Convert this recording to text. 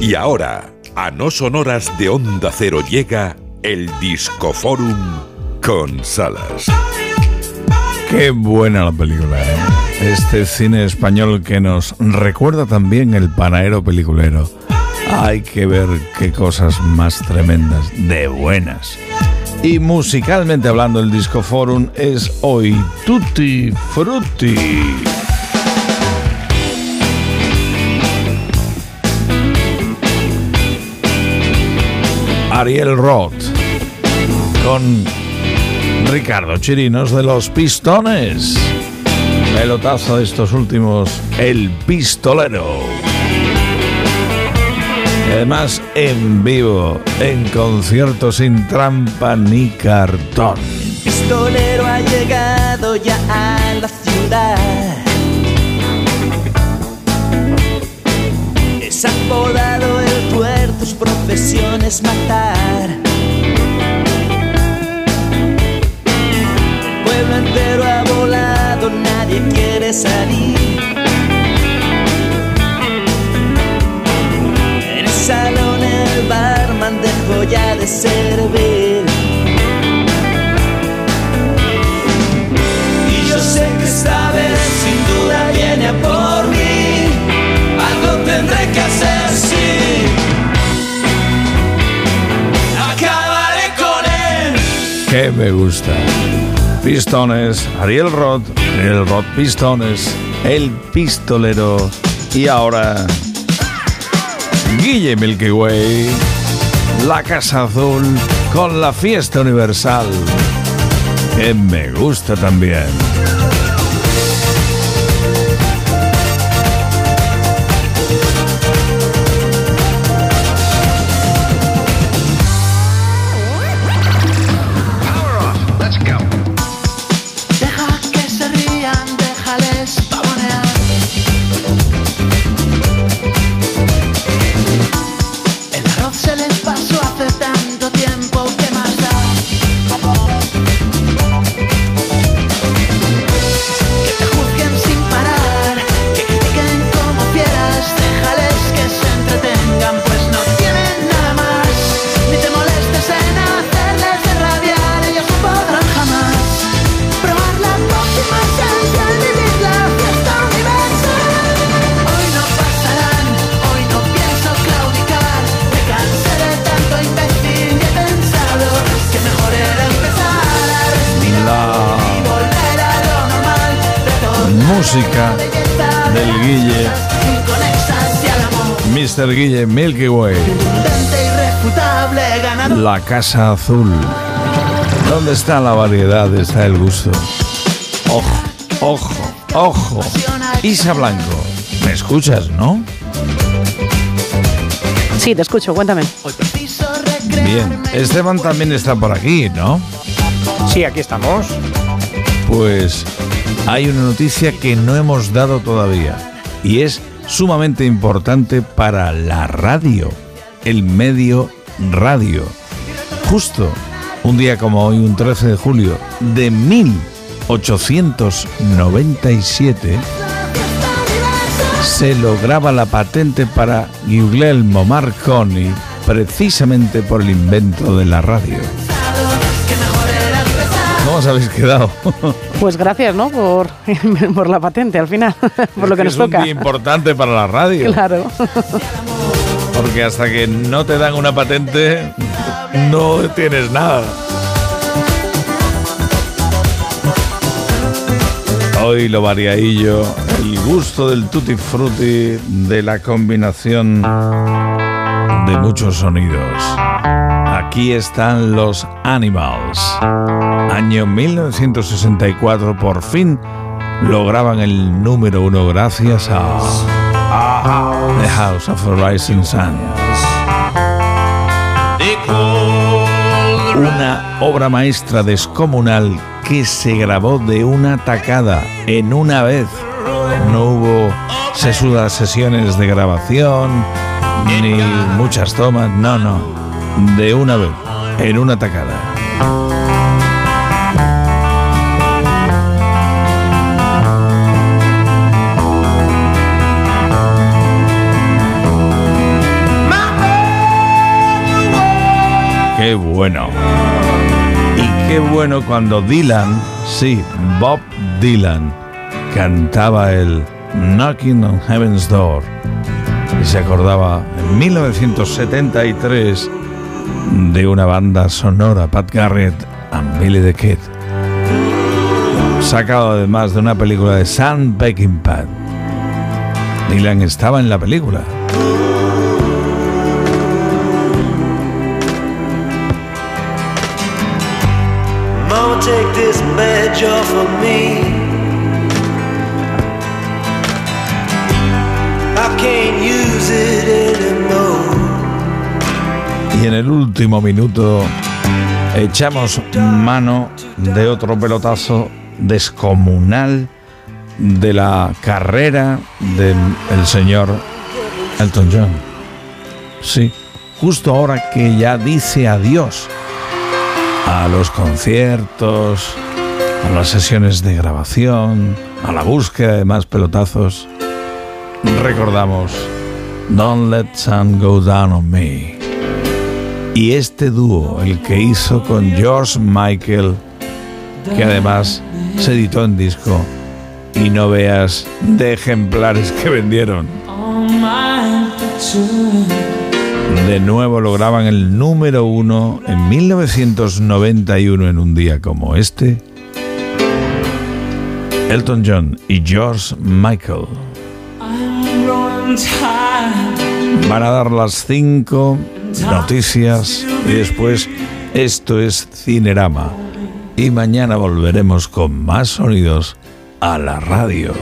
Y ahora, a no sonoras de Onda Cero llega el Discoforum con Salas. Qué buena la película, ¿eh? Este cine español que nos recuerda también el panadero peliculero. Hay que ver qué cosas más tremendas, de buenas. Y musicalmente hablando, el Disco Forum es hoy Tutti Frutti. Ariel Roth con Ricardo Chirinos de los Pistones. Pelotazo de estos últimos, El Pistolero. Además, en vivo, en concierto sin trampa ni cartón. Pistolero ha llegado ya a la ciudad. Profesión es matar. Pueblo entero ha volado, nadie quiere salir. Me gusta. Pistones, Ariel Roth, Ariel Roth Pistones, El Pistolero y ahora Guille Milky Way, La Casa Azul con la Fiesta Universal, que me gusta también. Música del Guille. Mr. Guille Milky Way. La Casa Azul. ¿Dónde está la variedad? Está el gusto. Ojo, ojo, ojo. Isa Blanco, ¿me escuchas, no? Sí, te escucho, cuéntame. Bien, Esteban también está por aquí, ¿no? Sí, aquí estamos. Pues hay una noticia que no hemos dado todavía y es sumamente importante para la radio, el medio radio. Justo un día como hoy, un 13 de julio de 1897, se lograba la patente para Guglielmo Marconi precisamente por el invento de la radio. ¿Cómo os habéis quedado? Pues gracias, ¿no? Por, por la patente al final, por lo que Es nos un toca. día importante para la radio. Claro. Porque hasta que no te dan una patente, no tienes nada. Hoy lo variadillo, el gusto del tutti frutti, de la combinación de muchos sonidos. Aquí están los Animals. Año 1964, por fin lograban el número uno gracias a The House of the Rising Sun. Una obra maestra descomunal que se grabó de una tacada en una vez. No hubo sesudas sesiones de grabación ni muchas tomas, no, no. De una vez, en una tacada. Qué bueno. Y qué bueno cuando Dylan, sí, Bob Dylan, cantaba el Knocking on Heaven's Door y se acordaba en 1973 de una banda sonora, Pat Garrett and Billy the Kid, sacado además de una película de Sam Peckinpah. Dylan estaba en la película. Mama, take this off of me. I can't use it. Y en el último minuto echamos mano de otro pelotazo descomunal de la carrera del señor Elton John. Sí, justo ahora que ya dice adiós a los conciertos, a las sesiones de grabación, a la búsqueda de más pelotazos, recordamos Don't Let Sun Go Down on Me. Y este dúo, el que hizo con George Michael, que además se editó en disco, y no veas de ejemplares que vendieron. De nuevo lograban el número uno en 1991 en un día como este. Elton John y George Michael. Van a dar las cinco noticias y después esto es Cinerama. Y mañana volveremos con más sonidos a la radio.